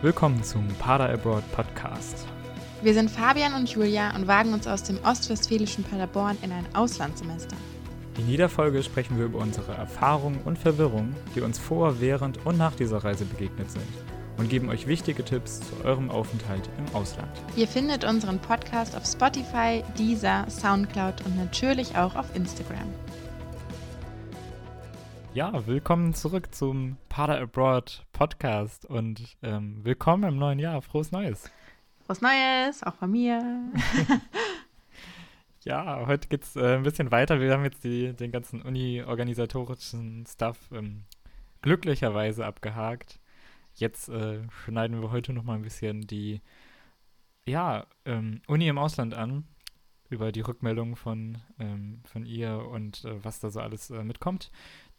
Willkommen zum Pader Abroad Podcast. Wir sind Fabian und Julia und wagen uns aus dem ostwestfälischen Paderborn in ein Auslandssemester. In jeder Folge sprechen wir über unsere Erfahrungen und Verwirrungen, die uns vor, während und nach dieser Reise begegnet sind und geben euch wichtige Tipps zu eurem Aufenthalt im Ausland. Ihr findet unseren Podcast auf Spotify, Deezer, Soundcloud und natürlich auch auf Instagram. Ja, willkommen zurück zum Pader Abroad Podcast und ähm, willkommen im neuen Jahr. Frohes Neues. Frohes Neues, auch von mir. ja, heute geht es äh, ein bisschen weiter. Wir haben jetzt die, den ganzen uni-organisatorischen Stuff ähm, glücklicherweise abgehakt. Jetzt äh, schneiden wir heute noch mal ein bisschen die ja, ähm, Uni im Ausland an, über die Rückmeldung von, ähm, von ihr und äh, was da so alles äh, mitkommt.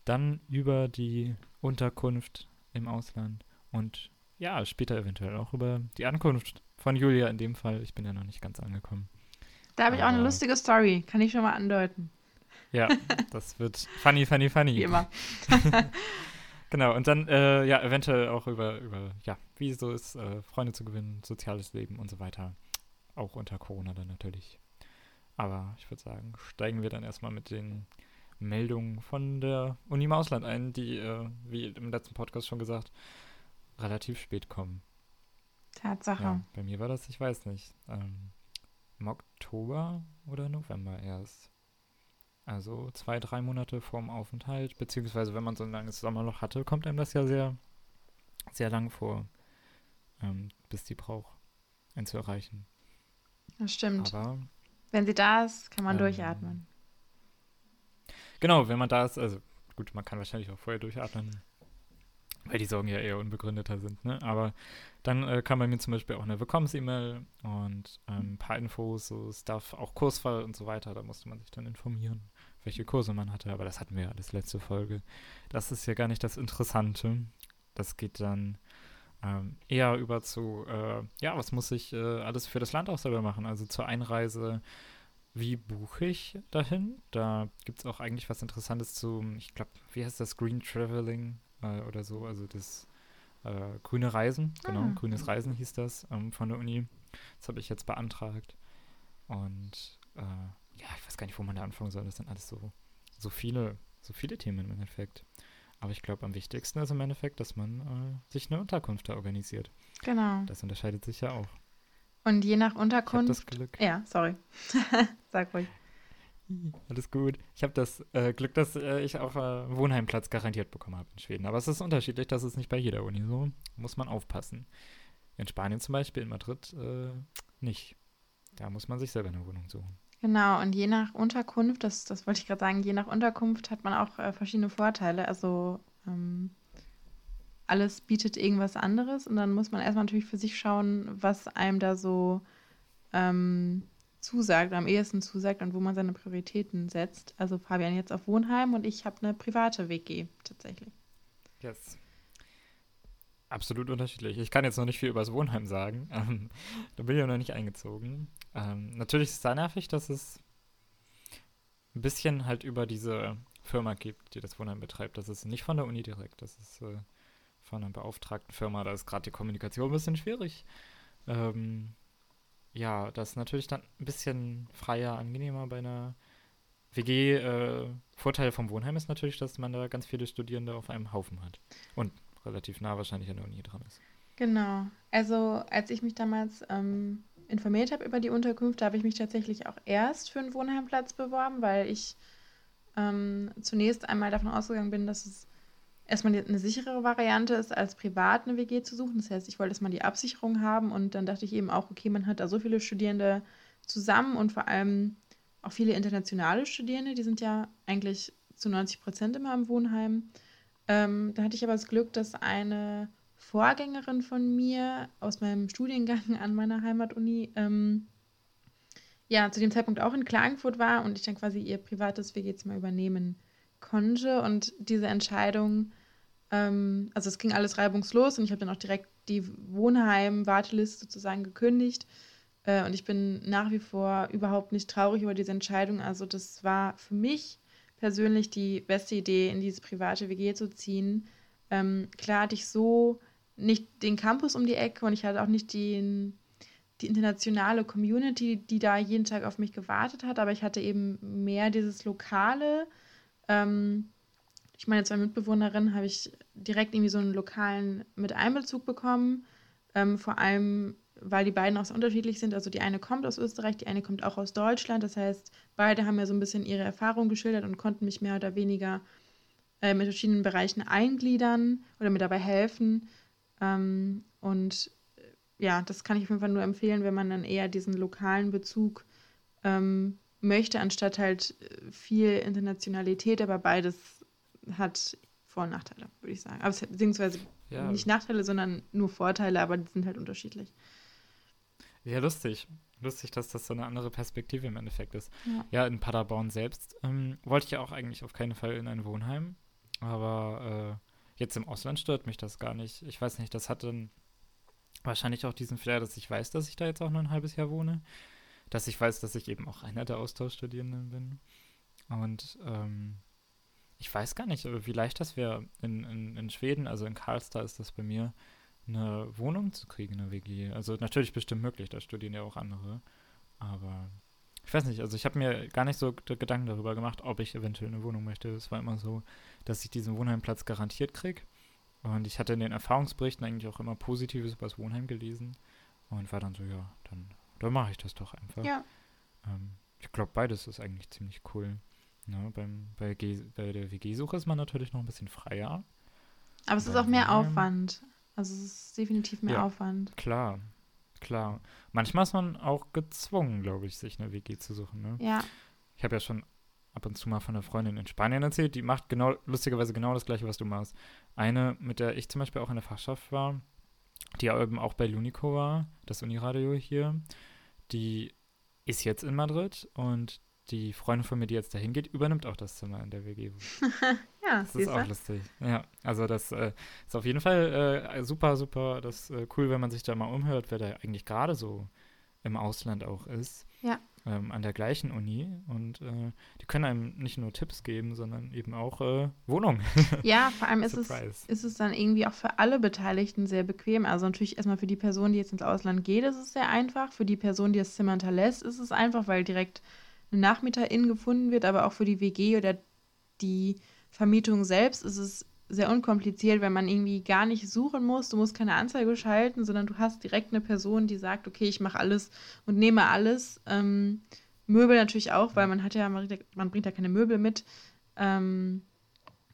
Dann über die Unterkunft im Ausland und ja, später eventuell auch über die Ankunft von Julia in dem Fall. Ich bin ja noch nicht ganz angekommen. Da habe ich auch eine lustige Story, kann ich schon mal andeuten. Ja, das wird funny, funny, funny. Wie immer. genau, und dann äh, ja, eventuell auch über, über ja, wie so ist, äh, Freunde zu gewinnen, soziales Leben und so weiter. Auch unter Corona dann natürlich. Aber ich würde sagen, steigen wir dann erstmal mit den Meldungen von der Uni im Ausland ein, die, äh, wie im letzten Podcast schon gesagt, relativ spät kommen. Tatsache. Ja, bei mir war das, ich weiß nicht, ähm, im Oktober oder November erst. Also zwei, drei Monate vorm Aufenthalt, beziehungsweise wenn man so ein langes Sommerloch hatte, kommt einem das ja sehr, sehr lang vor, ähm, bis die braucht, einen zu erreichen. Das stimmt. Aber wenn sie da ist, kann man ähm, durchatmen. Genau, wenn man da ist, also gut, man kann wahrscheinlich auch vorher durchatmen, weil die Sorgen ja eher unbegründeter sind, ne? Aber dann äh, kam bei mir zum Beispiel auch eine Willkommens-E-Mail und ähm, ein paar Infos, so Stuff, auch Kursfall und so weiter. Da musste man sich dann informieren, welche Kurse man hatte. Aber das hatten wir ja alles letzte Folge. Das ist ja gar nicht das Interessante. Das geht dann ähm, eher über zu, äh, ja, was muss ich äh, alles für das Land auch selber machen? Also zur Einreise, wie buche ich dahin? Da gibt es auch eigentlich was Interessantes zu, ich glaube, wie heißt das, Green Traveling äh, oder so, also das äh, grüne Reisen, genau, Ah. grünes Reisen hieß das ähm, von der Uni. Das habe ich jetzt beantragt. Und äh, ja, ich weiß gar nicht, wo man da anfangen soll. Das sind alles so, so viele, so viele Themen im Endeffekt. Aber ich glaube, am wichtigsten ist im Endeffekt, dass man äh, sich eine Unterkunft da organisiert. Genau. Das unterscheidet sich ja auch. Und je nach Ich Unterkunft. das Glück. Ja, sorry. Sag ruhig. Alles gut. Ich habe das äh, Glück, dass äh, ich auch äh, Wohnheimplatz garantiert bekommen habe in Schweden. Aber es ist unterschiedlich, das ist nicht bei jeder Uni so. Muss man aufpassen. In Spanien zum Beispiel, in Madrid äh, nicht. Da muss man sich selber eine Wohnung suchen. Genau, und je nach Unterkunft, das, das wollte ich gerade sagen, je nach Unterkunft hat man auch äh, verschiedene Vorteile. Also ähm, alles bietet irgendwas anderes und dann muss man erstmal natürlich für sich schauen, was einem da so ähm, zusagt, am ehesten zusagt und wo man seine Prioritäten setzt. Also Fabian jetzt auf Wohnheim und ich habe eine private WG tatsächlich. Yes. Absolut unterschiedlich. Ich kann jetzt noch nicht viel über das Wohnheim sagen. Ähm, da bin ich ja noch nicht eingezogen. Ähm, natürlich ist es da nervig, dass es ein bisschen halt über diese Firma gibt, die das Wohnheim betreibt. Das ist nicht von der Uni direkt. Das ist äh, von einer beauftragten Firma. Da ist gerade die Kommunikation ein bisschen schwierig. Ähm, ja, das ist natürlich dann ein bisschen freier, angenehmer bei einer WG. Äh, Vorteil vom Wohnheim ist natürlich, dass man da ganz viele Studierende auf einem Haufen hat. Und relativ nah wahrscheinlich an der Uni dran ist. Genau. Also als ich mich damals ähm, informiert habe über die Unterkünfte, habe ich mich tatsächlich auch erst für einen Wohnheimplatz beworben, weil ich ähm, zunächst einmal davon ausgegangen bin, dass es erstmal eine sichere Variante ist, als privat eine WG zu suchen. Das heißt, ich wollte erstmal die Absicherung haben und dann dachte ich eben auch, okay, man hat da so viele Studierende zusammen und vor allem auch viele internationale Studierende, die sind ja eigentlich zu 90 Prozent immer im Wohnheim. Ähm, da hatte ich aber das Glück, dass eine Vorgängerin von mir aus meinem Studiengang an meiner Heimatuni ähm, ja zu dem Zeitpunkt auch in Klagenfurt war und ich dann quasi ihr privates WG-Zimmer übernehmen konnte. Und diese Entscheidung, ähm, also es ging alles reibungslos und ich habe dann auch direkt die Wohnheim-Warteliste sozusagen gekündigt. Äh, und ich bin nach wie vor überhaupt nicht traurig über diese Entscheidung. Also das war für mich persönlich die beste Idee, in diese private WG zu ziehen. Ähm, klar hatte ich so nicht den Campus um die Ecke und ich hatte auch nicht den, die internationale Community, die da jeden Tag auf mich gewartet hat, aber ich hatte eben mehr dieses Lokale. Ähm, ich meine, zwei Mitbewohnerinnen habe ich direkt irgendwie so einen lokalen mit Einbezug bekommen. Ähm, vor allem, weil die beiden auch so unterschiedlich sind. Also die eine kommt aus Österreich, die eine kommt auch aus Deutschland. Das heißt, beide haben mir so ein bisschen ihre Erfahrungen geschildert und konnten mich mehr oder weniger äh, mit verschiedenen Bereichen eingliedern oder mir dabei helfen. Ähm, und äh, ja, das kann ich auf jeden Fall nur empfehlen, wenn man dann eher diesen lokalen Bezug ähm, möchte, anstatt halt äh, viel Internationalität, aber beides hat Vor- und Nachteile, würde ich sagen. Aber es beziehungsweise ja. nicht Nachteile, sondern nur Vorteile, aber die sind halt unterschiedlich. Ja, lustig. Lustig, dass das so eine andere Perspektive im Endeffekt ist. Ja, ja in Paderborn selbst ähm, wollte ich ja auch eigentlich auf keinen Fall in ein Wohnheim. Aber äh, jetzt im Ausland stört mich das gar nicht. Ich weiß nicht, das hat dann wahrscheinlich auch diesen Flair, dass ich weiß, dass ich da jetzt auch nur ein halbes Jahr wohne. Dass ich weiß, dass ich eben auch einer der Austauschstudierenden bin. Und ähm, ich weiß gar nicht, wie leicht das wäre in, in, in Schweden, also in Karlstad ist das bei mir, eine Wohnung zu kriegen, eine WG. Also natürlich bestimmt möglich, da studieren ja auch andere. Aber ich weiß nicht, also ich habe mir gar nicht so Gedanken darüber gemacht, ob ich eventuell eine Wohnung möchte. Es war immer so, dass ich diesen Wohnheimplatz garantiert kriege. Und ich hatte in den Erfahrungsberichten eigentlich auch immer Positives über das Wohnheim gelesen. Und war dann so, ja, dann, dann mache ich das doch einfach. Ja. Ähm, ich glaube, beides ist eigentlich ziemlich cool. Ne, beim, bei, G, bei der WG-Suche ist man natürlich noch ein bisschen freier. Aber es ist auch mehr Aufwand. Also es ist definitiv mehr ja, Aufwand. Klar, klar. Manchmal ist man auch gezwungen, glaube ich, sich eine WG zu suchen. Ne? Ja. Ich habe ja schon ab und zu mal von einer Freundin in Spanien erzählt, die macht genau, lustigerweise genau das gleiche, was du machst. Eine, mit der ich zum Beispiel auch in der Fachschaft war, die eben auch bei Lunico war, das Uniradio hier, die ist jetzt in Madrid und die Freundin von mir, die jetzt dahin geht, übernimmt auch das Zimmer in der WG. ja, das ist auch lustig. Ja, also das äh, ist auf jeden Fall äh, super, super, das äh, cool, wenn man sich da mal umhört, wer da eigentlich gerade so im Ausland auch ist. Ja. Ähm, an der gleichen Uni und äh, die können einem nicht nur Tipps geben, sondern eben auch äh, Wohnungen. Ja, vor allem ist es, ist es dann irgendwie auch für alle Beteiligten sehr bequem. Also natürlich erstmal für die Person, die jetzt ins Ausland geht, ist es sehr einfach. Für die Person, die das Zimmer hinterlässt, ist es einfach, weil direkt eine Nachmieterin gefunden wird, aber auch für die WG oder die Vermietung selbst ist es sehr unkompliziert, wenn man irgendwie gar nicht suchen muss. Du musst keine Anzeige schalten, sondern du hast direkt eine Person, die sagt, okay, ich mache alles und nehme alles. Ähm, Möbel natürlich auch, weil man hat ja, man, bringt ja keine Möbel mit. Ähm,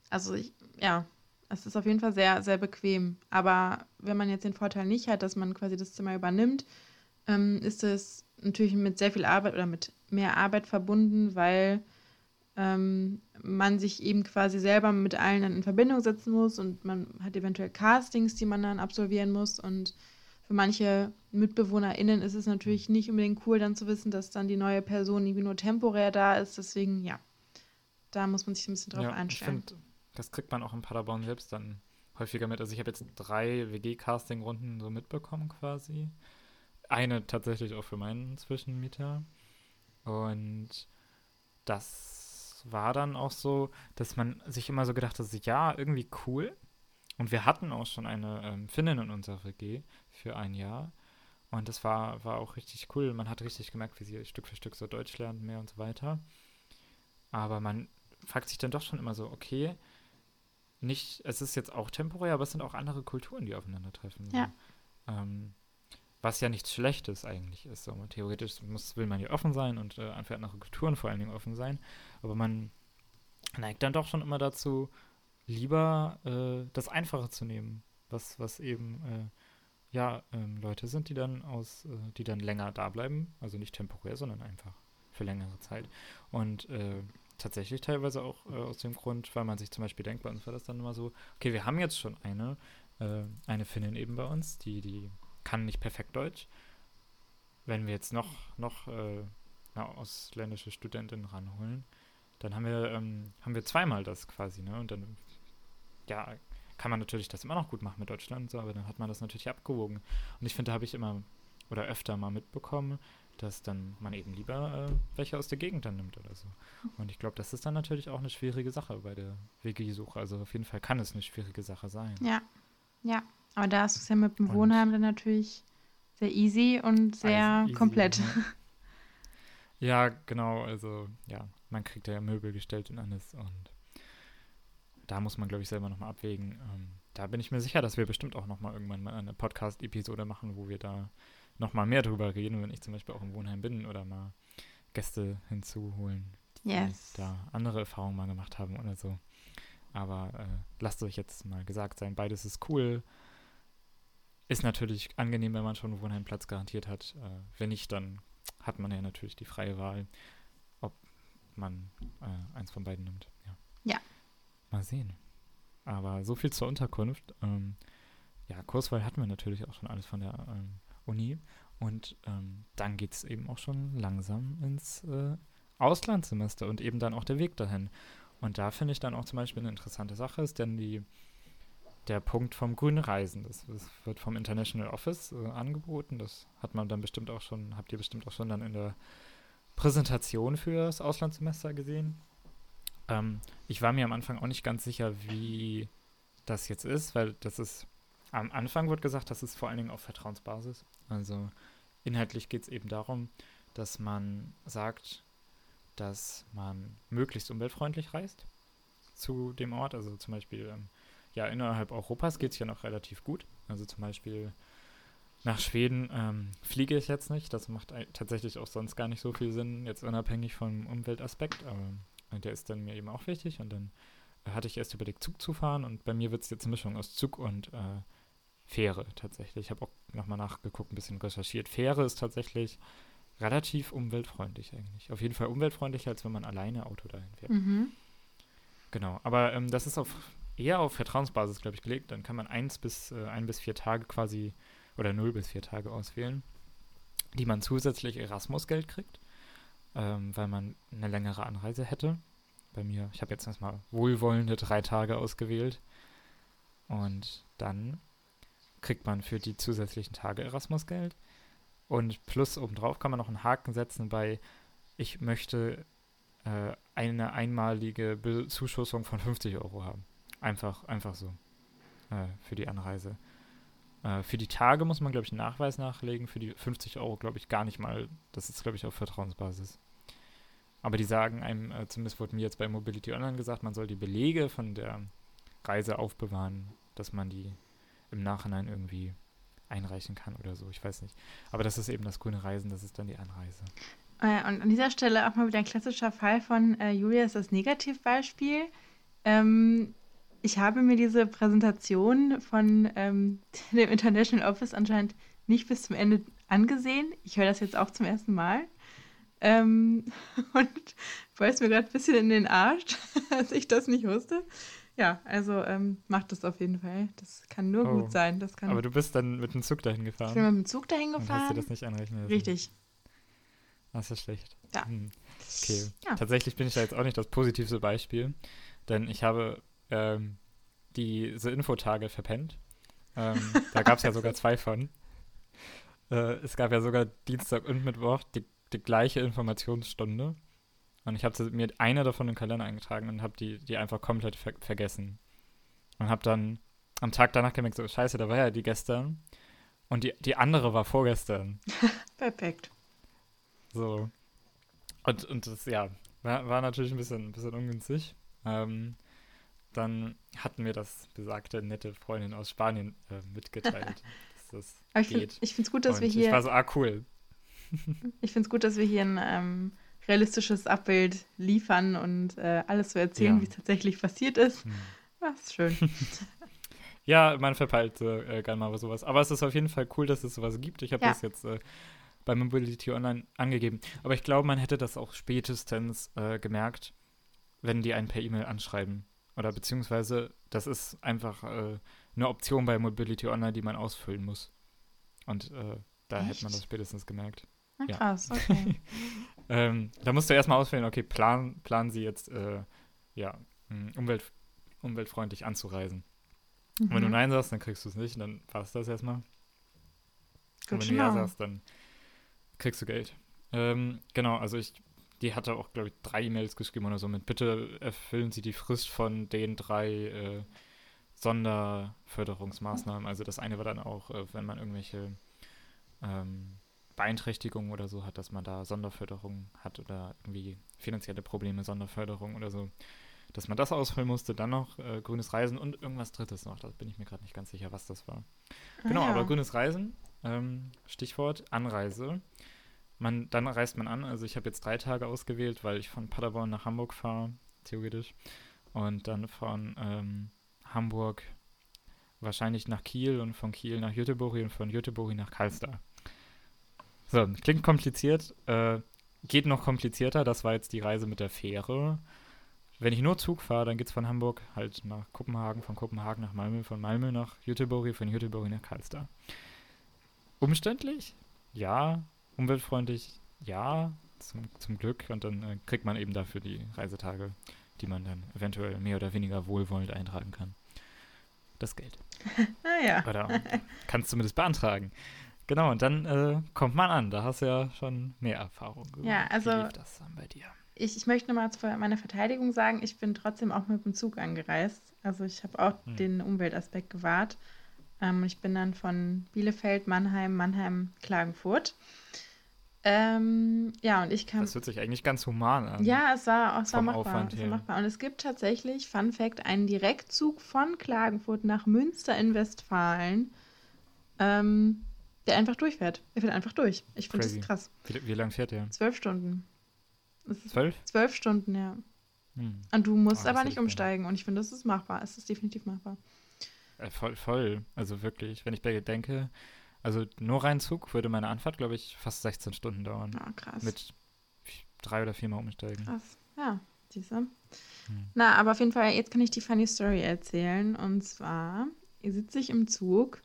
also ich, ja, es ist auf jeden Fall sehr, sehr bequem. Aber wenn man jetzt den Vorteil nicht hat, dass man quasi das Zimmer übernimmt, ähm, ist es natürlich mit sehr viel Arbeit oder mit mehr Arbeit verbunden, weil ähm, man sich eben quasi selber mit allen dann in Verbindung setzen muss und man hat eventuell Castings, die man dann absolvieren muss und für manche MitbewohnerInnen ist es natürlich nicht unbedingt cool, dann zu wissen, dass dann die neue Person irgendwie nur temporär da ist. Deswegen, ja, da muss man sich ein bisschen drauf ja, einstellen. Ich find, das kriegt man auch in Paderborn selbst dann häufiger mit. Also ich habe jetzt drei WG-Casting-Runden so mitbekommen quasi. Eine tatsächlich auch für meinen Zwischenmieter. Und das war dann auch so, dass man sich immer so gedacht hat, ja, irgendwie cool. Und wir hatten auch schon eine ähm, Finnin in unserer WG für ein Jahr. Und das war, war auch richtig cool. Man hat richtig gemerkt, wie sie Stück für Stück so Deutsch lernt mehr und so weiter. Aber man fragt sich dann doch schon immer so, okay, nicht, es ist jetzt auch temporär, aber es sind auch andere Kulturen, die aufeinandertreffen. Ja. Ähm, was ja nichts Schlechtes eigentlich ist. So, theoretisch muss, will man ja offen sein und äh, für andere Kulturen vor allen Dingen offen sein. Aber man neigt dann doch schon immer dazu, lieber äh, das Einfache zu nehmen, was, was eben äh, ja ähm, Leute sind, die dann aus, äh, die dann länger da bleiben, also nicht temporär, sondern einfach für längere Zeit. Und äh, tatsächlich teilweise auch äh, aus dem Grund, weil man sich zum Beispiel denkt, bei uns war das dann immer so, okay, wir haben jetzt schon eine, eine Finnin eben bei uns, die, die kann nicht perfekt Deutsch. Wenn wir jetzt noch, noch äh, eine ausländische Studentin ranholen, dann haben wir, ähm, haben wir zweimal das quasi, ne? Und dann, ja, kann man natürlich das immer noch gut machen mit Deutschland, so, aber dann hat man das natürlich abgewogen. Und ich finde, da habe ich immer oder öfter mal mitbekommen, dass dann man eben lieber äh, welche aus der Gegend dann nimmt oder so. Und ich glaube, das ist dann natürlich auch eine schwierige Sache bei der WG-Suche. Also auf jeden Fall kann es eine schwierige Sache sein. Ja, ja, Aber da ist es ja mit dem und Wohnheim dann natürlich sehr easy und sehr easy, komplett. Ja. ja, genau. Also, ja, man kriegt ja Möbel gestellt und alles. Und da muss man, glaube ich, selber nochmal abwägen. Ähm, da bin ich mir sicher, dass wir bestimmt auch nochmal irgendwann mal eine Podcast-Episode machen, wo wir da nochmal mehr drüber reden, wenn ich zum Beispiel auch im Wohnheim bin oder mal Gäste hinzuholen, die yes. da andere Erfahrungen mal gemacht haben oder so. Aber äh, lasst euch jetzt mal gesagt sein, beides ist cool. Ist natürlich angenehm, wenn man schon einen Wohnheimplatz garantiert hat. Äh, wenn nicht, dann hat man ja natürlich die freie Wahl, ob man äh, eins von beiden nimmt. Ja. ja. Mal sehen. Aber so viel zur Unterkunft. Ähm, ja, Kurswahl hatten wir natürlich auch schon alles von der ähm, Uni. Und ähm, dann geht es eben auch schon langsam ins äh, Auslandssemester und eben dann auch der Weg dahin. Und da finde ich dann auch zum Beispiel eine interessante Sache ist denn die, der Punkt vom grünen Reisen. Das, das wird vom International Office äh, angeboten. Das hat man dann bestimmt auch schon, habt ihr bestimmt auch schon dann in der Präsentation für das Auslandssemester gesehen. Ähm, ich war mir am Anfang auch nicht ganz sicher, wie das jetzt ist, weil das ist, am Anfang wird gesagt, das ist vor allen Dingen auf Vertrauensbasis. Also inhaltlich geht es eben darum, dass man sagt, dass man möglichst umweltfreundlich reist zu dem Ort. Also zum Beispiel, ähm, ja, innerhalb Europas geht es ja noch relativ gut. Also zum Beispiel nach Schweden ähm, fliege ich jetzt nicht. Das macht tatsächlich auch sonst gar nicht so viel Sinn, jetzt unabhängig vom Umweltaspekt. Aber der ist dann mir eben auch wichtig. Und dann hatte ich erst überlegt, Zug zu fahren. Und bei mir wird es jetzt eine Mischung aus Zug und äh, Fähre tatsächlich. Ich habe auch nochmal nachgeguckt, ein bisschen recherchiert. Fähre ist tatsächlich relativ umweltfreundlich eigentlich. Auf jeden Fall umweltfreundlicher, als wenn man alleine Auto dahin fährt. Mhm. Genau, aber ähm, das ist auf, eher auf Vertrauensbasis, glaube ich, gelegt. Dann kann man eins bis, äh, ein bis vier Tage quasi oder null bis vier Tage auswählen, die man zusätzlich Erasmus-Geld kriegt, ähm, weil man eine längere Anreise hätte. Bei mir, ich habe jetzt erstmal wohlwollende drei Tage ausgewählt. Und dann kriegt man für die zusätzlichen Tage Erasmus-Geld. Und plus obendrauf kann man noch einen Haken setzen bei, ich möchte äh, eine einmalige Bezuschussung von 50 Euro haben. Einfach, einfach so. Äh, für die Anreise. Äh, für die Tage muss man, glaube ich, einen Nachweis nachlegen. Für die 50 Euro, glaube ich, gar nicht mal. Das ist, glaube ich, auf Vertrauensbasis. Aber die sagen einem, äh, zumindest wurde mir jetzt bei Mobility Online gesagt, man soll die Belege von der Reise aufbewahren, dass man die im Nachhinein irgendwie einreichen kann oder so. Ich weiß nicht. Aber das ist eben das grüne Reisen, das ist dann die Anreise. Äh, und an dieser Stelle auch mal wieder ein klassischer Fall von äh, Julias das Negativbeispiel. Ähm, ich habe mir diese Präsentation von ähm, dem International Office anscheinend nicht bis zum Ende angesehen. Ich höre das jetzt auch zum ersten Mal. Ähm, und beißt mir gerade ein bisschen in den Arsch, dass ich das nicht wusste. Ja, also ähm, macht das auf jeden Fall. Das kann nur oh. gut sein. Das kann Aber du bist dann mit dem Zug dahin gefahren. Ich bin mit dem Zug dahin gefahren. Und hast du das nicht anrechnen lassen? Richtig. Das ist schlecht. Ja. Hm. Okay. Ja. Tatsächlich bin ich da jetzt auch nicht das positivste Beispiel, denn ich habe ähm, diese Infotage verpennt. Ähm, da gab es ja sogar zwei von. Äh, es gab ja sogar Dienstag und Mittwoch die, die gleiche Informationsstunde. Und ich habe mir eine davon in den Kalender eingetragen und habe die, die einfach komplett ver vergessen. Und habe dann am Tag danach gemerkt, so scheiße, da war ja die gestern. Und die, die andere war vorgestern. Perfekt. So. Und, und das, ja, war, war natürlich ein bisschen, ein bisschen ungünstig. Ähm, dann hatten wir das besagte nette Freundin aus Spanien äh, mitgeteilt. dass das geht. ich finde es gut, dass und wir hier. Ich war so, ah, cool. ich finde es gut, dass wir hier ein ähm, realistisches Abbild liefern und äh, alles so erzählen, ja. wie es tatsächlich passiert ist. Hm. Das ah, ist schön. ja, man verpeilt äh, gerne mal sowas. Aber es ist auf jeden Fall cool, dass es sowas gibt. Ich habe ja. das jetzt äh, bei Mobility Online angegeben. Aber ich glaube, man hätte das auch spätestens äh, gemerkt, wenn die einen per E-Mail anschreiben. Oder beziehungsweise, das ist einfach äh, eine Option bei Mobility Online, die man ausfüllen muss. Und äh, da Echt? hätte man das spätestens gemerkt. Na, krass, ja. okay. ähm, da musst du erstmal auswählen, okay, plan, planen sie jetzt, äh, ja, umwelt, umweltfreundlich anzureisen. Mhm. Und wenn du mhm. Nein sagst, dann kriegst du es nicht und dann war es das erstmal. Gut und wenn du Ja sagst, dann kriegst du Geld. Ähm, genau, also ich, die hatte auch, glaube ich, drei E-Mails geschrieben oder so mit, bitte erfüllen Sie die Frist von den drei äh, Sonderförderungsmaßnahmen. Also das eine war dann auch, äh, wenn man irgendwelche ähm, Beeinträchtigungen oder so hat, dass man da Sonderförderung hat oder irgendwie finanzielle Probleme, Sonderförderung oder so, dass man das ausfüllen musste. Dann noch äh, grünes Reisen und irgendwas Drittes noch. Da bin ich mir gerade nicht ganz sicher, was das war. Ah, genau, ja. aber grünes Reisen, ähm, Stichwort Anreise. Man, dann reist man an. Also ich habe jetzt drei Tage ausgewählt, weil ich von Paderborn nach Hamburg fahre, theoretisch. Und dann von ähm, Hamburg wahrscheinlich nach Kiel und von Kiel nach Göteborg und von Göteborg nach Karlstad. So, klingt kompliziert. Äh, geht noch komplizierter. Das war jetzt die Reise mit der Fähre. Wenn ich nur Zug fahre, dann geht es von Hamburg halt nach Kopenhagen, von Kopenhagen nach Malmö, von Malmö nach Göteborg, von Göteborg nach Karlstad. Umständlich? Ja. Umweltfreundlich? Ja. Zum, zum Glück. Und dann äh, kriegt man eben dafür die Reisetage, die man dann eventuell mehr oder weniger wohlwollend eintragen kann. Das Geld. ah ja. Oder kannst zumindest beantragen. Genau, und dann äh, kommt man an. Da hast du ja schon mehr Erfahrung. Ja, also. Wie lief das dann bei dir? Ich, ich möchte nochmal zu meiner Verteidigung sagen, ich bin trotzdem auch mit dem Zug angereist. Also ich habe auch hm. den Umweltaspekt gewahrt. Ähm, ich bin dann von Bielefeld, Mannheim, Mannheim, Klagenfurt. Ähm, ja, und ich kam. Das hört sich eigentlich ganz human an. Ja, es war, es war machbar, es war machbar. Und es gibt tatsächlich, Fun Fact, einen Direktzug von Klagenfurt nach Münster in Westfalen. Ähm, der einfach durchfährt. Er fährt einfach durch. Ich finde das krass. Wie, wie lange fährt der? Zwölf Stunden. Zwölf? Zwölf Stunden, ja. Hm. Und du musst oh, aber nicht umsteigen. Und ich finde, das ist machbar. Es ist definitiv machbar. Äh, voll, voll. Also wirklich, wenn ich bei dir denke, also nur rein Zug würde meine Anfahrt, glaube ich, fast 16 Stunden dauern. Ah, krass. Mit drei oder viermal umsteigen. Krass. Ja, du. Hm. Na, aber auf jeden Fall, jetzt kann ich die funny Story erzählen. Und zwar sitze ich im Zug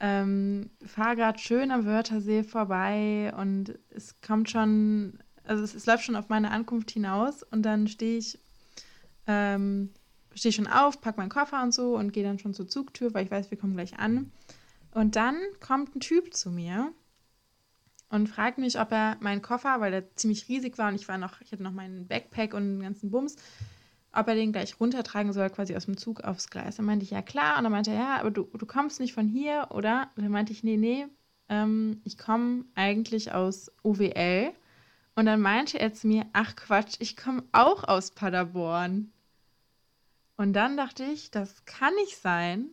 ähm, fahre gerade schön am Wörthersee vorbei und es kommt schon, also es, es läuft schon auf meine Ankunft hinaus und dann stehe ich, ähm, stehe schon auf, packe meinen Koffer und so und gehe dann schon zur Zugtür, weil ich weiß, wir kommen gleich an. Und dann kommt ein Typ zu mir und fragt mich, ob er meinen Koffer, weil der ziemlich riesig war und ich war noch, ich hatte noch meinen Backpack und den ganzen Bums, ob er den gleich runtertragen soll, quasi aus dem Zug aufs Gleis. Dann meinte ich, ja klar. Und dann meinte er, ja, aber du, du kommst nicht von hier, oder? Und dann meinte ich, nee, nee, ähm, ich komme eigentlich aus OWL. Und dann meinte er zu mir, ach Quatsch, ich komme auch aus Paderborn. Und dann dachte ich, das kann nicht sein.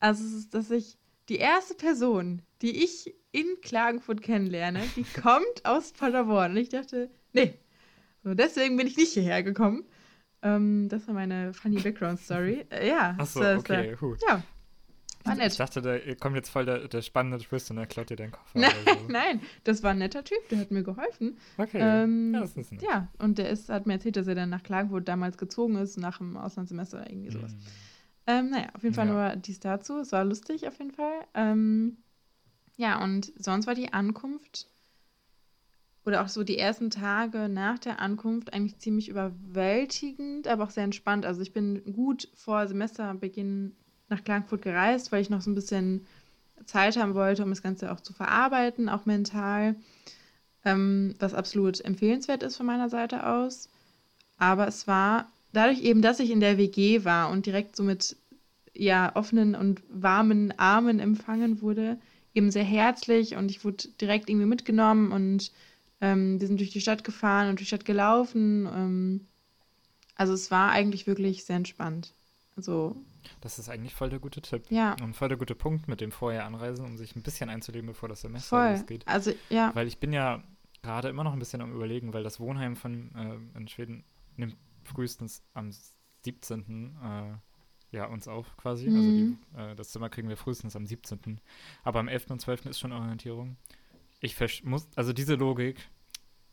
Also, dass ich die erste Person, die ich in Klagenfurt kennenlerne, die kommt aus Paderborn. Und ich dachte, nee, so deswegen bin ich nicht hierher gekommen. Ähm, das war meine funny Background Story. Äh, ja. Achso, okay, äh, gut. Ja. War nett. Ich dachte, da kommt jetzt voll der, der spannende Twist und er klaut dir deinen Koffer. Nein, so. nein, das war ein netter Typ, der hat mir geholfen. Okay. Ähm, ja, das ist nett. ja, und der ist, hat mir erzählt, dass er dann nach Klagenfurt damals gezogen ist, nach dem Auslandssemester oder irgendwie sowas. Mm. Ähm, naja, auf jeden Fall ja. nur dies dazu. Es war lustig auf jeden Fall. Ähm, ja, und sonst war die Ankunft oder auch so die ersten Tage nach der Ankunft eigentlich ziemlich überwältigend, aber auch sehr entspannt. Also ich bin gut vor Semesterbeginn nach Klagenfurt gereist, weil ich noch so ein bisschen Zeit haben wollte, um das Ganze auch zu verarbeiten, auch mental, ähm, was absolut empfehlenswert ist von meiner Seite aus. Aber es war dadurch eben, dass ich in der WG war und direkt so mit ja, offenen und warmen Armen empfangen wurde, eben sehr herzlich und ich wurde direkt irgendwie mitgenommen und ähm, wir sind durch die Stadt gefahren und durch die Stadt gelaufen. Ähm, also es war eigentlich wirklich sehr entspannt. Also das ist eigentlich voll der gute Tipp. Ja. Und voll der gute Punkt mit dem vorher anreisen, um sich ein bisschen einzuleben, bevor das Semester voll. losgeht. Also ja. Weil ich bin ja gerade immer noch ein bisschen am überlegen, weil das Wohnheim von äh, in Schweden nimmt frühestens am 17. Äh, ja, uns auf quasi. Mhm. Also die, mhm. äh, das Zimmer kriegen wir frühestens am 17. Aber am 11. und 12. ist schon Orientierung ich muss, also diese Logik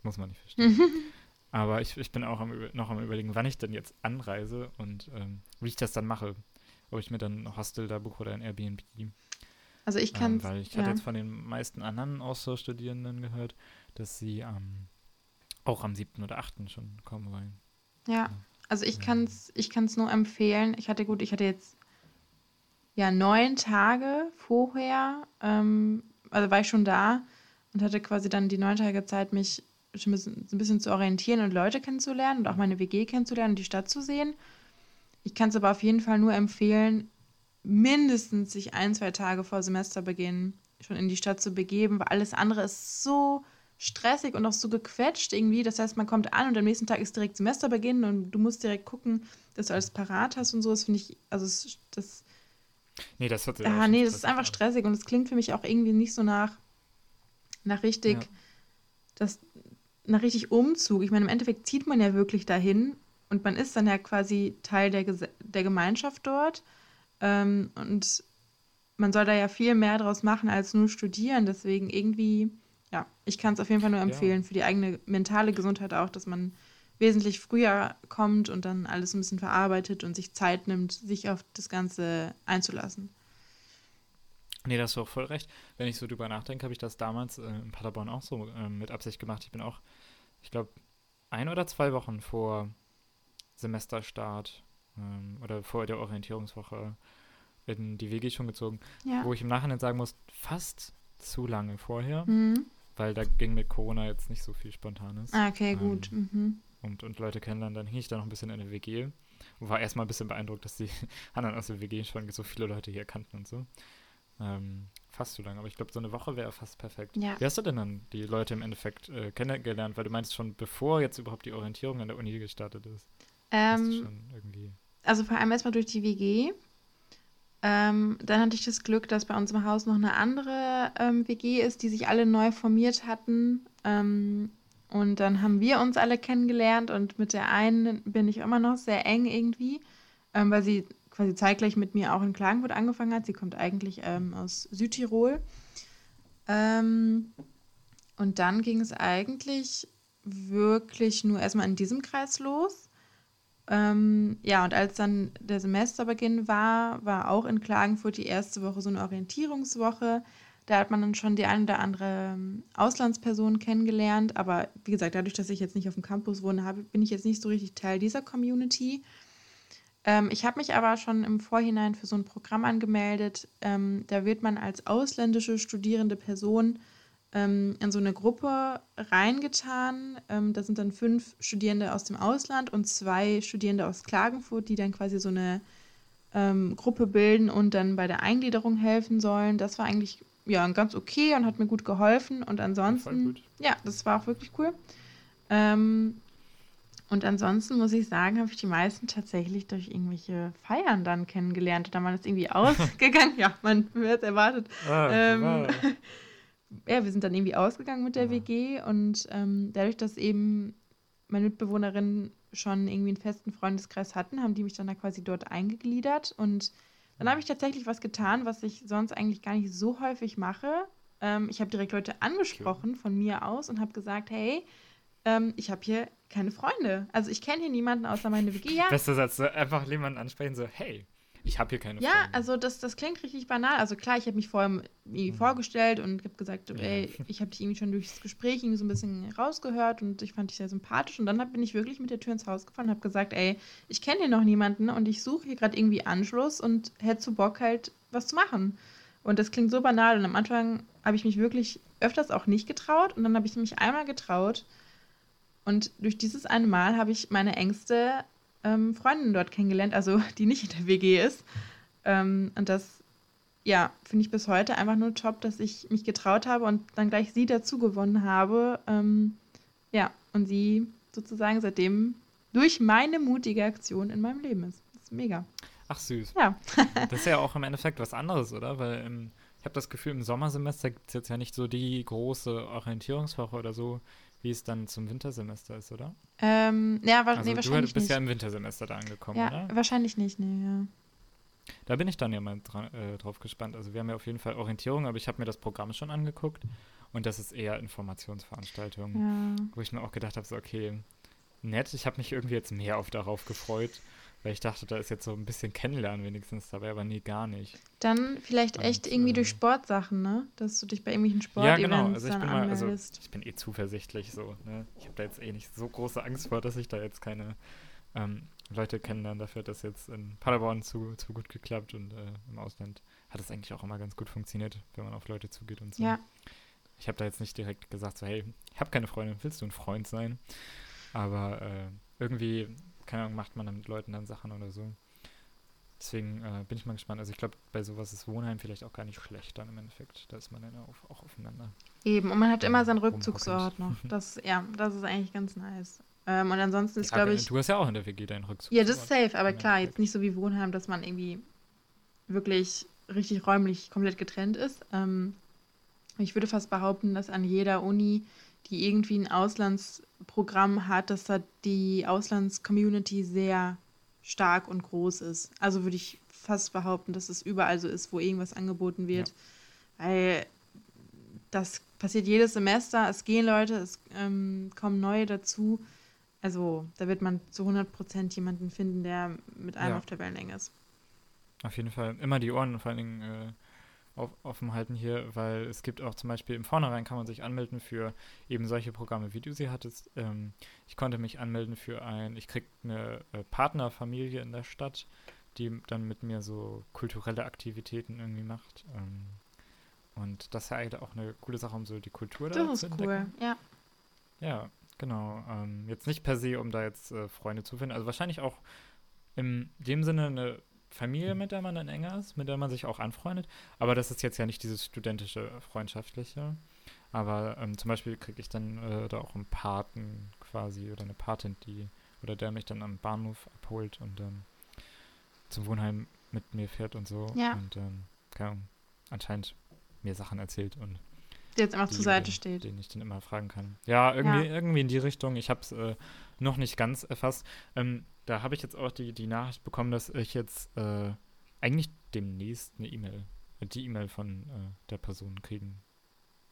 muss man nicht verstehen. Aber ich, ich bin auch am, noch am überlegen, wann ich denn jetzt anreise und ähm, wie ich das dann mache. Ob ich mir dann ein Hostel da buche oder ein Airbnb. Also ich kann ähm, Weil ich ja. hatte jetzt von den meisten anderen Austauschstudierenden gehört, dass sie ähm, auch am 7. oder 8. schon kommen wollen. Ja, also ich kann es ich kann's nur empfehlen. Ich hatte gut, ich hatte jetzt ja neun Tage vorher, ähm, also war ich schon da und hatte quasi dann die neun Tage Zeit, mich ein bisschen, ein bisschen zu orientieren und Leute kennenzulernen und auch meine WG kennenzulernen und die Stadt zu sehen. Ich kann es aber auf jeden Fall nur empfehlen, mindestens sich ein, zwei Tage vor Semesterbeginn schon in die Stadt zu begeben, weil alles andere ist so stressig und auch so gequetscht irgendwie. Das heißt, man kommt an und am nächsten Tag ist direkt Semesterbeginn und du musst direkt gucken, dass du alles parat hast und so. Das finde ich, also das. Nee, das wird Ah, nee, das ist einfach stressig und es klingt für mich auch irgendwie nicht so nach, nach richtig, ja. das, nach richtig Umzug. Ich meine, im Endeffekt zieht man ja wirklich dahin und man ist dann ja quasi Teil der, der Gemeinschaft dort. Ähm, und man soll da ja viel mehr draus machen als nur studieren. Deswegen irgendwie, ja, ich kann es auf jeden Fall nur empfehlen, ja. für die eigene mentale Gesundheit auch, dass man wesentlich früher kommt und dann alles ein bisschen verarbeitet und sich Zeit nimmt, sich auf das Ganze einzulassen. Nee, da hast du auch voll recht. Wenn ich so drüber nachdenke, habe ich das damals äh, in Paderborn auch so äh, mit Absicht gemacht. Ich bin auch, ich glaube, ein oder zwei Wochen vor Semesterstart ähm, oder vor der Orientierungswoche in die WG schon gezogen, ja. wo ich im Nachhinein sagen muss, fast zu lange vorher, mhm. weil da ging mit Corona jetzt nicht so viel Spontanes. Ah, okay, ähm, gut. Mhm. Und, und Leute kennenlernen, dann hing ich da noch ein bisschen in der WG und war erstmal ein bisschen beeindruckt, dass die anderen aus der WG schon so viele Leute hier kannten und so. Ähm, fast zu lange, aber ich glaube, so eine Woche wäre fast perfekt. Ja. Wie hast du denn dann die Leute im Endeffekt äh, kennengelernt? Weil du meinst schon, bevor jetzt überhaupt die Orientierung an der Uni gestartet ist. Ähm, also vor allem erstmal durch die WG. Ähm, dann hatte ich das Glück, dass bei uns im Haus noch eine andere ähm, WG ist, die sich alle neu formiert hatten. Ähm, und dann haben wir uns alle kennengelernt und mit der einen bin ich immer noch sehr eng irgendwie, ähm, weil sie quasi zeitgleich mit mir auch in Klagenfurt angefangen hat. Sie kommt eigentlich ähm, aus Südtirol. Ähm, und dann ging es eigentlich wirklich nur erstmal in diesem Kreis los. Ähm, ja, und als dann der Semesterbeginn war, war auch in Klagenfurt die erste Woche so eine Orientierungswoche. Da hat man dann schon die ein oder andere ähm, Auslandsperson kennengelernt. Aber wie gesagt, dadurch, dass ich jetzt nicht auf dem Campus wohne, habe, bin ich jetzt nicht so richtig Teil dieser Community. Ähm, ich habe mich aber schon im Vorhinein für so ein Programm angemeldet. Ähm, da wird man als ausländische studierende Person ähm, in so eine Gruppe reingetan. Ähm, da sind dann fünf Studierende aus dem Ausland und zwei Studierende aus Klagenfurt, die dann quasi so eine ähm, Gruppe bilden und dann bei der Eingliederung helfen sollen. Das war eigentlich ja ganz okay und hat mir gut geholfen. Und ansonsten, ja, das war auch wirklich cool. Ähm, und ansonsten muss ich sagen, habe ich die meisten tatsächlich durch irgendwelche Feiern dann kennengelernt. Oder man ist irgendwie ausgegangen. ja, man wird erwartet. Ah, ähm. ja, wir sind dann irgendwie ausgegangen mit der WG und ähm, dadurch, dass eben meine Mitbewohnerinnen schon irgendwie einen festen Freundeskreis hatten, haben die mich dann da quasi dort eingegliedert und dann habe ich tatsächlich was getan, was ich sonst eigentlich gar nicht so häufig mache. Ähm, ich habe direkt Leute angesprochen von mir aus und habe gesagt, hey, ähm, ich habe hier keine Freunde. Also ich kenne hier niemanden außer meine WG. Ja. Bester Satz, einfach jemanden ansprechen, so, hey, ich habe hier keine ja, Freunde. Ja, also das, das klingt richtig banal. Also klar, ich habe mich vorher mhm. vorgestellt und habe gesagt, ey, ich habe dich irgendwie schon durch das Gespräch irgendwie so ein bisschen rausgehört und ich fand dich sehr sympathisch. Und dann bin ich wirklich mit der Tür ins Haus gefahren und habe gesagt, ey, ich kenne hier noch niemanden und ich suche hier gerade irgendwie Anschluss und hätte so Bock halt was zu machen. Und das klingt so banal. Und am Anfang habe ich mich wirklich öfters auch nicht getraut und dann habe ich mich einmal getraut. Und durch dieses eine Mal habe ich meine engste ähm, Freundin dort kennengelernt, also die nicht in der WG ist. Ähm, und das, ja, finde ich bis heute einfach nur top, dass ich mich getraut habe und dann gleich sie dazu gewonnen habe. Ähm, ja, und sie sozusagen seitdem durch meine mutige Aktion in meinem Leben ist. Das ist mega. Ach süß. Ja. das ist ja auch im Endeffekt was anderes, oder? Weil im, ich habe das Gefühl, im Sommersemester gibt es jetzt ja nicht so die große Orientierungswoche oder so, wie es dann zum Wintersemester ist, oder? Ähm, ja, wa also nee, wahrscheinlich Du bist nicht. ja im Wintersemester da angekommen, ja, oder? wahrscheinlich nicht, nee, ja. Da bin ich dann ja mal dran, äh, drauf gespannt. Also wir haben ja auf jeden Fall Orientierung, aber ich habe mir das Programm schon angeguckt und das ist eher Informationsveranstaltung, ja. wo ich mir auch gedacht habe, so okay, nett, ich habe mich irgendwie jetzt mehr auf darauf gefreut, weil ich dachte, da ist jetzt so ein bisschen Kennenlernen wenigstens dabei, aber nee, gar nicht. Dann vielleicht und, echt irgendwie äh, durch Sportsachen, ne? Dass du dich bei irgendwelchen Sportevents ja, genau. also ich bin mal, also ich bin eh zuversichtlich so, ne? Ich habe da jetzt eh nicht so große Angst vor, dass ich da jetzt keine ähm, Leute kennenlerne. Dafür hat das jetzt in Paderborn zu, zu gut geklappt und äh, im Ausland hat es eigentlich auch immer ganz gut funktioniert, wenn man auf Leute zugeht und so. Ja. Ich habe da jetzt nicht direkt gesagt, so, hey, ich habe keine Freundin, willst du ein Freund sein? Aber äh, irgendwie keine Ahnung, macht man dann mit Leuten dann Sachen oder so, Deswegen äh, bin ich mal gespannt. Also ich glaube, bei sowas ist Wohnheim vielleicht auch gar nicht schlecht dann im Endeffekt. Da ist man dann auch, auch aufeinander. Eben, und man hat immer seinen. Rückzugsort noch. Das, ja, das ist eigentlich ganz nice. Ähm, und ansonsten ist, glaube ich. Du hast ja auch in der WG deinen Rückzug. Ja, das ist safe, aber klar, jetzt nicht so wie Wohnheim, dass man irgendwie wirklich richtig räumlich komplett getrennt ist. Ähm, ich würde fast behaupten, dass an jeder Uni, die irgendwie ein Auslandsprogramm hat, dass da die Auslandscommunity sehr stark und groß ist. Also würde ich fast behaupten, dass es überall so ist, wo irgendwas angeboten wird. Weil das passiert jedes Semester, es gehen Leute, es ähm, kommen neue dazu. Also da wird man zu 100% jemanden finden, der mit einem Ja. auf der Wellenlänge ist. Auf jeden Fall immer die Ohren vor allen Dingen äh, auf, offen halten hier, weil es gibt auch zum Beispiel im Vornherein kann man sich anmelden für eben solche Programme, wie du sie hattest. Ähm, ich konnte mich anmelden für ein, ich krieg eine äh, Partnerfamilie in der Stadt, die dann mit mir so kulturelle Aktivitäten irgendwie macht. Ähm, und das ist ja eigentlich auch eine coole Sache, um so die Kultur da Das zu ist cool, entdecken. ja. Ja, genau. Ähm, jetzt nicht per se, um da jetzt äh, Freunde zu finden. Also wahrscheinlich auch in dem Sinne eine Familie, mit der man dann enger ist, mit der man sich auch anfreundet. Aber das ist jetzt ja nicht dieses studentische, freundschaftliche. Aber ähm, zum Beispiel kriege ich dann äh, da auch einen Paten quasi oder eine Patin, die oder der mich dann am Bahnhof abholt und dann zum Wohnheim mit mir fährt und so. Ja. Und ähm, keine anscheinend mir Sachen erzählt und Der jetzt einfach die, zur Seite äh, steht. Den ich dann immer fragen kann. Ja, irgendwie, Ja. irgendwie in die Richtung. Ich habe es äh, noch nicht ganz erfasst. Ähm, da habe ich jetzt auch die, die Nachricht bekommen, dass ich jetzt äh, eigentlich demnächst eine E-Mail, die E-Mail von äh, der Person kriegen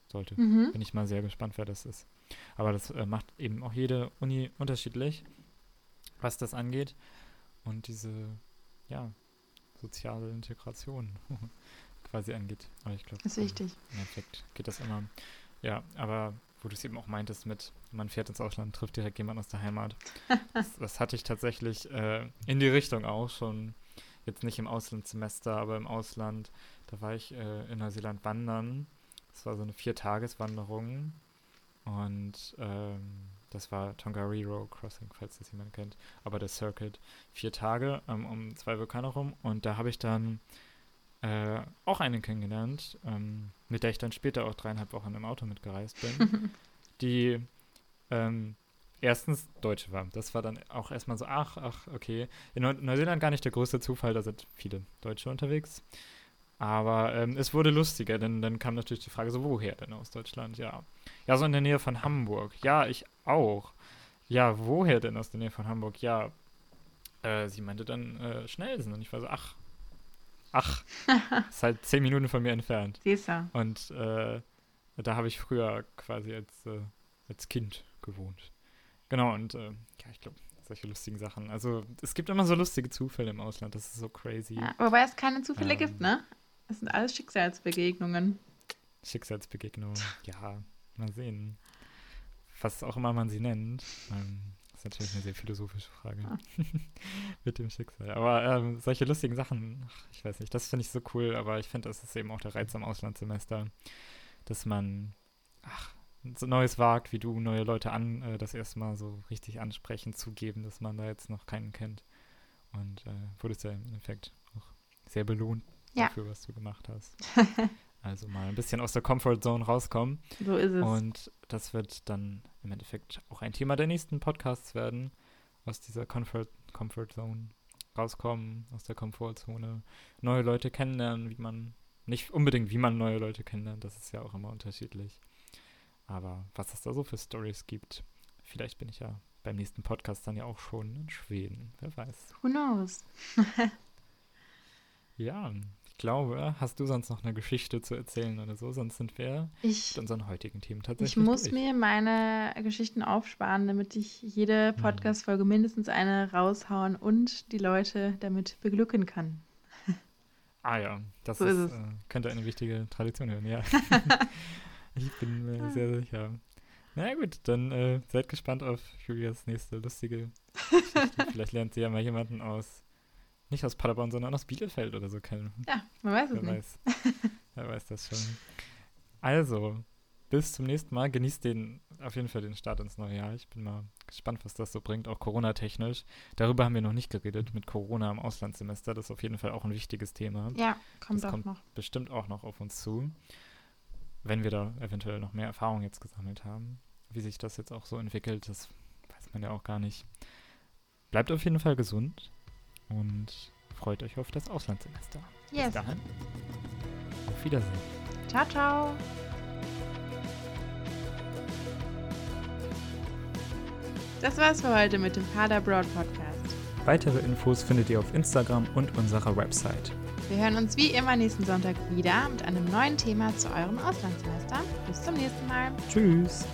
sollte. Mhm. Bin ich mal sehr gespannt, wer das ist. Aber das äh, macht eben auch jede Uni unterschiedlich, was das angeht. Und diese, ja, soziale Integration quasi angeht. Aber ich glaube, Ist wichtig. im Endeffekt geht das immer. Ja, aber wo du es eben auch meintest mit, man fährt ins Ausland, trifft direkt jemand aus der Heimat. das, das hatte ich tatsächlich äh, in die Richtung auch schon. Jetzt nicht im Auslandssemester, aber im Ausland. Da war ich äh, in Neuseeland wandern. Das war so eine Viertageswanderung. Und ähm, das war Tongariro Crossing, falls das jemand kennt. Aber der Circuit. Vier Tage ähm, um zwei Vulkane rum. Und da habe ich dann äh, auch eine kennengelernt, ähm, mit der ich dann später auch dreieinhalb Wochen im Auto mitgereist bin, die ähm, erstens Deutsche war. Das war dann auch erstmal so, ach, ach, okay. In Neu Neuseeland gar nicht der größte Zufall, da sind viele Deutsche unterwegs. Aber ähm, es wurde lustiger, denn dann kam natürlich die Frage so, woher denn aus Deutschland? Ja. Ja, so in der Nähe von Hamburg. Ja, ich auch. Ja, woher denn aus der Nähe von Hamburg? Ja, äh, sie meinte dann äh, Schnellsen. Und ich war so, ach, ach, ist halt zehn Minuten von mir entfernt. Siehst du. Und äh, da habe ich früher quasi als, äh, als Kind gewohnt. Genau, und äh, ja, ich glaube, solche lustigen Sachen. Also es gibt immer so lustige Zufälle im Ausland, das ist so crazy. Ja, wobei es keine Zufälle Ähm. gibt, ne? Es sind alles Schicksalsbegegnungen. Schicksalsbegegnung, ja, mal sehen. Was auch immer man sie nennt. Ähm, ist natürlich eine sehr philosophische Frage. Ja. Mit dem Schicksal. Aber ähm, solche lustigen Sachen, ach, ich weiß nicht, das finde ich so cool, aber ich finde, das ist eben auch der Reiz am Auslandssemester, dass man, ach, so Neues wagt, wie du, neue Leute an, äh, das erste Mal so richtig ansprechen, zugeben, dass man da jetzt noch keinen kennt. Und äh, wurdest ja im Endeffekt auch sehr belohnt Ja. dafür, was du gemacht hast. also mal ein bisschen aus der Comfortzone rauskommen. So ist es. Und das wird dann im Endeffekt auch ein Thema der nächsten Podcasts werden. Aus dieser Comfort, Comfort Zone rauskommen, aus der Komfortzone, neue Leute kennenlernen, wie man, nicht unbedingt wie man neue Leute kennenlernt, das ist ja auch immer unterschiedlich. Aber was es da so für Stories gibt, vielleicht bin ich ja beim nächsten Podcast dann ja auch schon in Schweden, wer weiß. Who knows? Ja, glaube, hast du sonst noch eine Geschichte zu erzählen oder so? Sonst sind wir Ich, mit unseren heutigen Themen tatsächlich ich muss durch. mir meine Geschichten aufsparen, damit ich jede Mhm. Podcast-Folge mindestens eine raushauen und die Leute damit beglücken kann. Ah ja, das So ist, ist. Äh, könnte eine wichtige Tradition werden, ja. ich bin mir sehr sicher. Na gut, dann äh, seid gespannt auf Julias nächste lustige Geschichte. Vielleicht lernt sie ja mal jemanden aus, nicht aus Paderborn, sondern aus Bielefeld oder so kennen. Ja, man weiß es Wer nicht. weiß. Wer weiß das schon. Also, bis zum nächsten Mal. Genießt den, auf jeden Fall den Start ins neue Jahr. Ich bin mal gespannt, was das so bringt, auch Corona-technisch. Darüber haben wir noch nicht geredet mit Corona im Auslandssemester. Das ist auf jeden Fall auch ein wichtiges Thema. Ja, kommt das auch kommt noch. bestimmt auch noch auf uns zu, wenn wir da eventuell noch mehr Erfahrung jetzt gesammelt haben. Wie sich das jetzt auch so entwickelt, das weiß man ja auch gar nicht. Bleibt auf jeden Fall gesund und freut euch auf das Auslandssemester. Yes. Bis dahin. Auf Wiedersehen. Ciao, ciao. Das war's für heute mit dem Pader Broad Podcast. Weitere Infos findet ihr auf Instagram und unserer Website. Wir hören uns wie immer nächsten Sonntag wieder mit einem neuen Thema zu eurem Auslandssemester. Bis zum nächsten Mal. Tschüss!